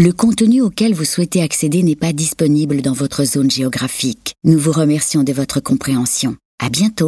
Le contenu auquel vous souhaitez accéder n'est pas disponible dans votre zone géographique. Nous vous remercions de votre compréhension. À bientôt.